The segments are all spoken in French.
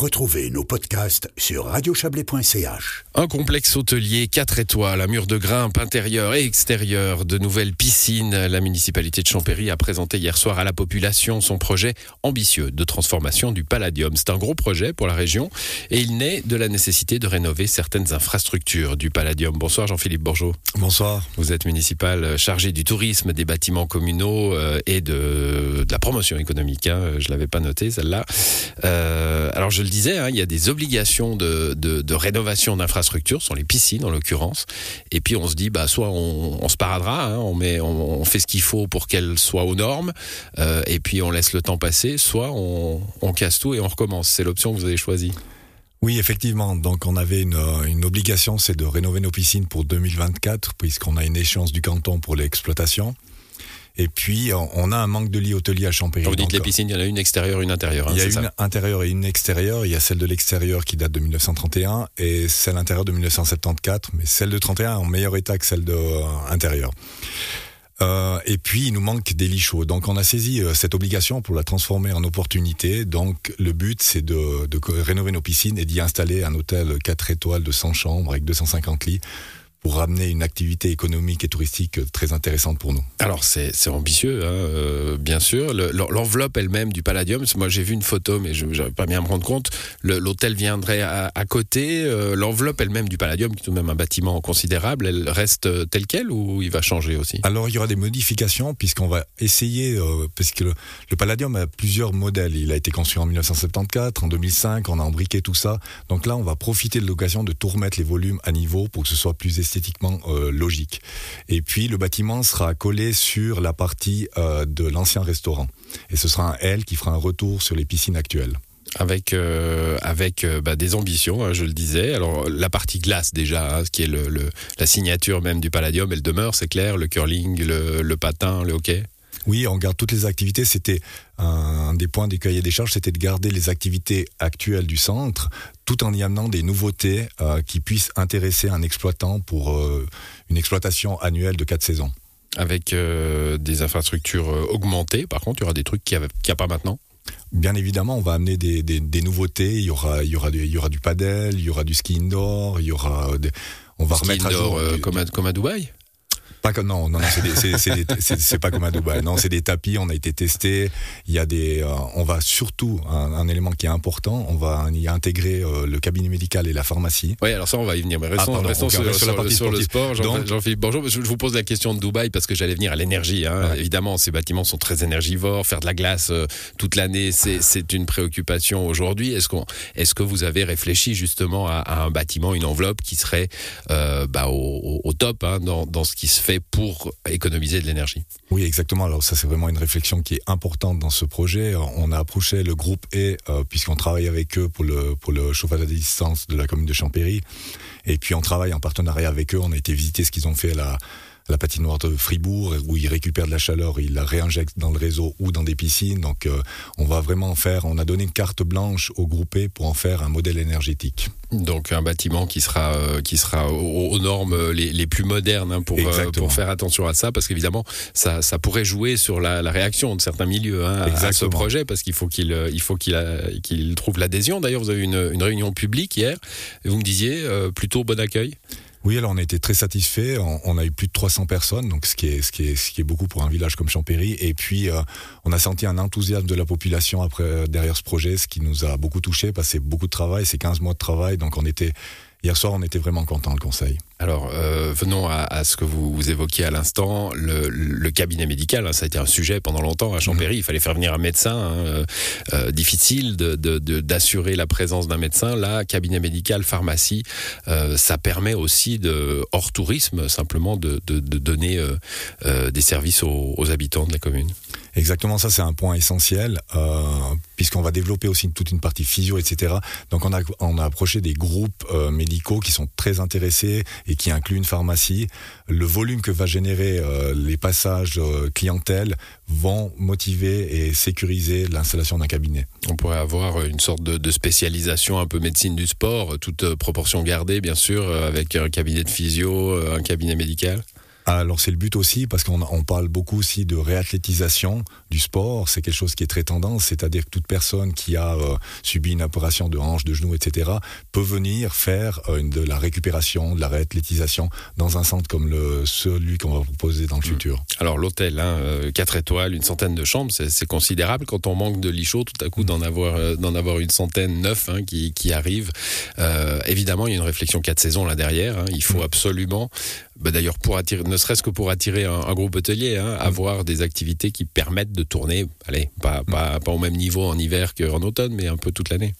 Retrouvez nos podcasts sur radiochablais.ch. Un complexe hôtelier 4 étoiles, un mur de grimpe intérieur et extérieur, de nouvelles piscines. La municipalité de Champéry a présenté hier soir à la population son projet ambitieux de transformation du Palladium. C'est un gros projet pour la région et il naît de la nécessité de rénover certaines infrastructures du Palladium. Bonsoir Jean-Philippe Bourgeot. Bonsoir. Vous êtes municipal chargé du tourisme, des bâtiments communaux euh, et de, de la promotion économique. Hein. Je l'avais pas noté celle-là. Euh, alors je le disais, hein, il y a des obligations de, rénovation d'infrastructures, sont les piscines en l'occurrence. Et puis on se dit, bah soit on, se paradera, hein, on fait ce qu'il faut pour qu'elles soient aux normes, euh, et puis on laisse le temps passer, soit on, casse tout et on recommence. C'est l'option que vous avez choisie. Oui, effectivement. Donc, on avait une obligation, c'est de rénover nos piscines pour 2024, puisqu'on a une échéance du canton pour l'exploitation. Et puis, on a un manque de lits hôteliers à Champéry. Quand vous dites Donc, les piscines, il y en a une extérieure, une intérieure. Hein, il y a une ça intérieure et une extérieure. Il y a celle de l'extérieur qui date de 1931 et celle intérieure de 1974. Mais celle de 31 est en meilleur état que celle de euh, intérieure. Euh, et puis il nous manque des lits chauds. Donc on a saisi euh, cette obligation pour la transformer en opportunité. Donc le but c'est de, de rénover nos piscines et d'y installer un hôtel 4 étoiles de 100 chambres avec 250 lits pour ramener une activité économique et touristique très intéressante pour nous. Alors c'est ambitieux, hein, euh, bien sûr. L'enveloppe elle-même du Palladium, moi j'ai vu une photo, mais je n'arrive pas bien à me rendre compte. L'hôtel viendrait à, à côté. Euh, L'enveloppe elle-même du Palladium, qui est tout de même un bâtiment considérable, elle reste telle quelle ou il va changer aussi? Alors il y aura des modifications puisqu'on va essayer, euh, parce que le, le, Palladium a plusieurs modèles. Il a été construit en 1974, en 2005, on a embriqué tout ça. Donc là on va profiter de l'occasion de tout remettre les volumes à niveau pour que ce soit plus esthétiquement euh, logique. Et puis le bâtiment sera collé sur la partie euh, de l'ancien restaurant. Et ce sera un L qui fera un retour sur les piscines actuelles avec euh, avec bah, des ambitions, hein, je le disais. Alors la partie glace déjà, hein, ce qui est le, la signature même du Palladium, elle demeure, c'est clair. Le curling, le, le, patin, le hockey. Oui, on garde toutes les activités. C'était un des points des cahiers des charges, c'était de garder les activités actuelles du centre, tout en y amenant des nouveautés euh, qui puissent intéresser un exploitant pour euh, une exploitation annuelle de quatre saisons. Avec euh, des infrastructures augmentées, par contre, il y aura des trucs qu'il n'y a, a, pas maintenant? Bien évidemment, on va amener des, des, des, nouveautés. Il y aura, il y aura, du, il y aura du padel, il y aura du ski indoor, il y aura, des, on va ski remettre indoor, à jour, comme, à, comme à Dubaï? Pas que, non, non, non c'est pas comme à Dubaï. Non, c'est des tapis. On a été testé. Il y a des. Euh, on va surtout un, un, élément qui est important. On va y intégrer euh, le cabinet médical et la pharmacie. Oui, alors ça, on va y venir. Mais restons, ah, pardon, restons sur, sur, la partie sur le sport. Jean-Philippe Jean Bonjour. Je vous pose la question de Dubaï parce que j'allais venir à l'énergie. Hein. Ouais. Évidemment, ces bâtiments sont très énergivores. Faire de la glace euh, toute l'année, c'est une préoccupation aujourd'hui. Est-ce qu'on, est-ce que vous avez réfléchi justement à, à, un bâtiment, une enveloppe qui serait bah, au, au, top hein, dans, dans ce qui se fait pour économiser de l'énergie. Oui, exactement. Alors ça, c'est vraiment une réflexion qui est importante dans ce projet. On a approché le groupe E, euh, puisqu'on travaille avec eux pour le, pour le chauffage à distance de la commune de Champéry. Et puis on travaille en partenariat avec eux. On a été visiter ce qu'ils ont fait à la, la patinoire de Fribourg où ils récupèrent de la chaleur, ils la réinjectent dans le réseau ou dans des piscines. Donc euh, on va vraiment faire, on a donné une carte blanche au groupé pour en faire un modèle énergétique. Donc un bâtiment qui sera euh, qui sera aux, normes les, les, plus modernes hein, pour euh, pour faire attention à ça parce qu'évidemment ça ça pourrait jouer sur la, la réaction de certains milieux hein, à, ce projet parce qu'il faut qu'il il faut qu'il qu'il trouve l'adhésion. D'ailleurs vous avez eu une, une réunion publique hier et vous me disiez euh, plutôt bon accueil? Oui, alors on a été très satisfaits. On, on, a eu plus de 300 personnes, donc ce qui est ce qui est ce qui est beaucoup pour un village comme Champéry. Et puis euh, on a senti un enthousiasme de la population après derrière ce projet, ce qui nous a beaucoup touché parce que c'est beaucoup de travail, c'est 15 mois de travail, donc on était Hier soir, on était vraiment content le conseil. Alors, euh, venons à, ce que vous, vous évoquiez à l'instant, le, cabinet médical. Hein, ça a été un sujet pendant longtemps à Champéry. Il fallait faire venir un médecin. Hein, euh, difficile d'assurer la présence d'un médecin. Là, cabinet médical, pharmacie, euh, ça permet aussi, hors tourisme, simplement de, donner euh, euh, des services aux habitants de la commune. Exactement, ça c'est un point essentiel, euh, puisqu'on va développer aussi toute une partie physio, etc. Donc on a, on a approché des groupes euh, médicaux qui sont très intéressés et qui incluent une pharmacie. Le volume que va générer euh, les passages euh, clientèle vont motiver et sécuriser l'installation d'un cabinet. On pourrait avoir une sorte de, de, spécialisation un peu médecine du sport, toute proportion gardée bien sûr, avec un cabinet de physio, un cabinet médical. Alors c'est le but aussi parce qu'on on parle beaucoup aussi de réathlétisation du sport. C'est quelque chose qui est très tendance, c'est-à-dire que toute personne qui a euh, subi une opération de hanche, de genou, etc. peut venir faire euh, de la récupération, de la réathlétisation dans un centre comme le, celui qu'on va proposer dans le Mmh. futur. Alors l'hôtel, hein, 4 étoiles, une centaine de chambres, c'est considérable quand on manque de lits chauds, tout à coup d'en avoir, euh, d'en avoir une centaine, neuf hein, qui, qui arrivent. Euh, évidemment, il y a une réflexion quatre saisons là derrière. hein. Il faut absolument, bah, d'ailleurs pour attirer, ne serait-ce que pour attirer un, un groupe hôtelier, hein, avoir des activités qui permettent de tourner, allez, pas, pas, pas au même niveau en hiver qu'en automne, mais un peu toute l'année.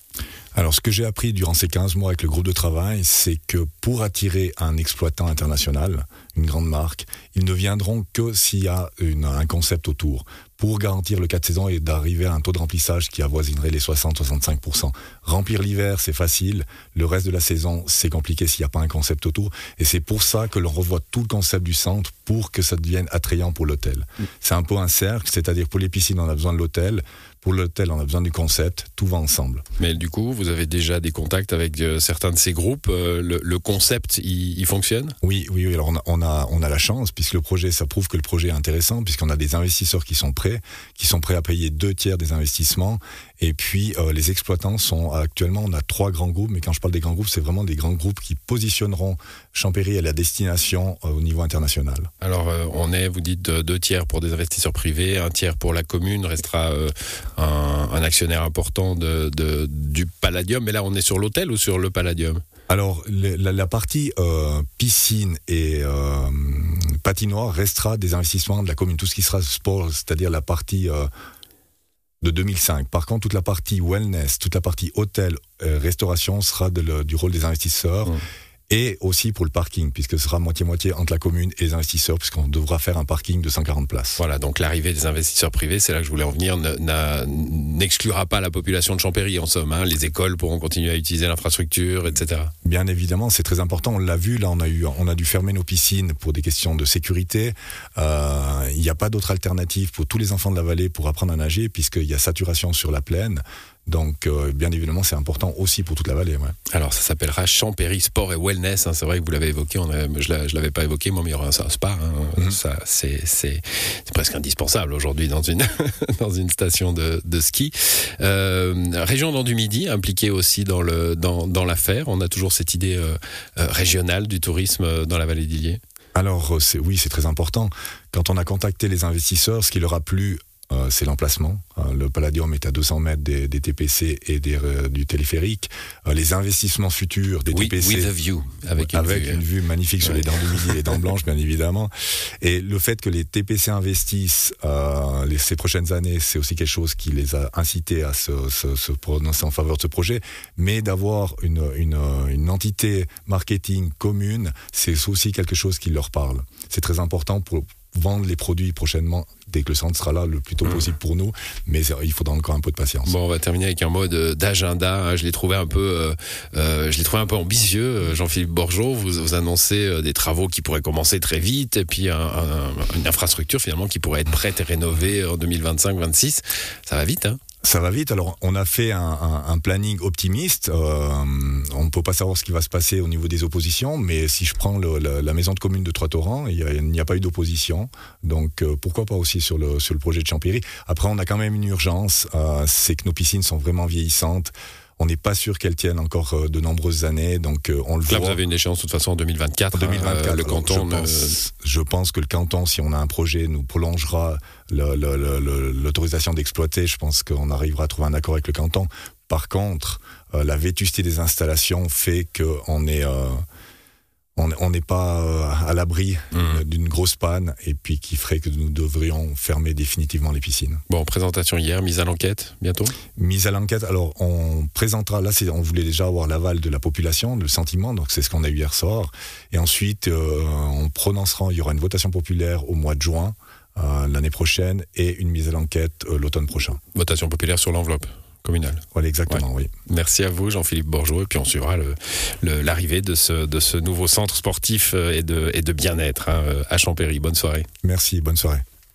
Alors, ce que j'ai appris durant ces 15 mois avec le groupe de travail, c'est que pour attirer un exploitant international, une grande marque, ils ne viendront que s'il y a une- un concept autour. Pour garantir le 4 saisons et d'arriver à un taux de remplissage qui avoisinerait les 60-65%. Remplir l'hiver, c'est facile. Le reste de la saison, c'est compliqué s'il n'y a pas un concept autour. Et c'est pour ça que l'on revoit tout le concept du centre pour que ça devienne attrayant pour l'hôtel. C'est un peu un cercle, c'est-à-dire pour les piscines, on a besoin de l'hôtel. Pour l'hôtel, on a besoin du concept. Tout va ensemble. Mais du coup, vous avez déjà des contacts avec euh, certains de ces groupes. euh, le, le concept, il, fonctionne? Oui, oui, oui. Alors on a, on a, on a la chance puisque le projet, ça prouve que le projet est intéressant puisqu'on a des investisseurs qui sont prêts, qui sont prêts à payer deux tiers des investissements. Et puis euh, les exploitants sont actuellement, on a trois grands groupes, mais quand je parle des grands groupes, c'est vraiment des grands groupes qui positionneront Champéry à la destination euh, au niveau international. Alors, euh, on est, vous dites, deux tiers pour des investisseurs privés, un tiers pour la commune, restera un, un actionnaire important de, de- du Palladium. Mais là, on est sur l'hôtel ou sur le Palladium? Alors, le- la, la partie euh, piscine et euh, patinoire restera des investissements de la commune. Tout ce qui sera sport, c'est-à-dire la partie euh, de 2005. Par contre, toute la partie wellness, toute la partie hôtel, restauration sera de le- du rôle des investisseurs. Mmh. Et aussi pour le parking, puisque ce sera moitié-moitié entre la commune et les investisseurs, puisqu'on devra faire un parking de 140 places. Voilà, donc l'arrivée des investisseurs privés, c'est là que je voulais en venir, n'exclura pas la population de Champéry, en somme. hein. Les écoles pourront continuer à utiliser l'infrastructure, etc. Bien évidemment, c'est très important. On l'a vu, là, on a eu, on a dû fermer nos piscines pour des questions de sécurité. Euh, Il n'y a pas d'autre alternative pour tous les enfants de la vallée pour apprendre à nager, puisqu'il y a saturation sur la plaine. Donc, euh, bien évidemment, c'est important aussi pour toute la vallée. ouais. Alors, ça s'appellera Champéry Sport et Wellness. hein. C'est vrai que vous l'avez évoqué, on a- je ne l'avais pas évoqué, moi, mais il y aura un, spa. hein. Mhm. Ça, c'est, presque indispensable aujourd'hui dans une, dans une station de, de ski. Euh, région dans du Midi, impliquée aussi dans, le, dans, dans l'affaire. On a toujours cette idée euh, euh, régionale du tourisme dans la vallée d'Illier. Alors, oui, c'est très important. Quand on a contacté les investisseurs, ce qui leur a plu, euh, c'est l'emplacement. Euh, le Palladium est à 200 mètres des, des TPC et des, euh, du téléphérique. Les investissements futurs des Oui, TPC. with a view, avec une avec vue. une vue magnifique sur les dents du midi et les dents blanches, bien évidemment. Et le fait que les TPC investissent euh, les, ces prochaines années, c'est aussi quelque chose qui les a incités à se, prononcer en faveur de ce projet. Mais d'avoir une entité marketing commune, c'est aussi quelque chose qui leur parle. C'est très important pour vendre les produits prochainement, dès que le centre sera là, le plus tôt Mhm. possible pour nous. Mais il faudra encore un peu de patience. Bon, on va terminer avec un mot de- d'agenda. hein. Je l'ai trouvé un peu, euh, euh, je l'ai trouvé un peu ambitieux. Euh, Jean-Philippe Borgeot, vous, vous annoncez euh, des travaux qui pourraient commencer très vite, et puis un- un- une infrastructure finalement qui pourrait être prête et rénovée en 2025-26. Ça va vite, hein? Ça va vite. Alors, on a fait un, un- un planning optimiste. Euh, on ne peut pas savoir ce qui va se passer au niveau des oppositions, mais si je prends le- la, la maison de commune de Trois-Torrents, il y a- n'y a, pas eu d'opposition. Donc, euh, pourquoi pas aussi sur le, sur le projet de Champéry. Après, on a quand même une urgence. euh, c'est que nos piscines sont vraiment vieillissantes. On n'est pas sûr qu'elles tiennent encore euh, de nombreuses années. Donc, euh, on le Là, voit. vous avez une échéance de toute façon en 2024. En 2024, hein. Euh, le alors, canton. je, pense, je pense que le canton, si on a un projet, nous prolongera l'autorisation d'exploiter. Je pense qu'on arrivera à trouver un accord avec le canton. Par contre, euh, la vétusté des installations fait qu'on est on n'est pas euh, à l'abri euh, d'une grosse panne et puis qui ferait que nous devrions fermer définitivement les piscines. Bon, présentation hier, mise à l'enquête bientôt. Mise à l'enquête, alors on présentera, là on voulait déjà avoir l'aval de la population, le sentiment, donc c'est ce qu'on a eu hier soir. Et ensuite, euh, on prononcera, il y aura une votation populaire au mois de juin euh, l'année prochaine et une mise à l'enquête euh, l'automne prochain. Votation populaire sur l'enveloppe communale. Voilà, exactement, oui. Merci à vous, Jean-Philippe Borgeot, et puis on suivra l'arrivée de ce, de ce nouveau centre sportif euh, et de, et de bien-être hein, à Champéry. Bonne soirée. Merci, bonne soirée.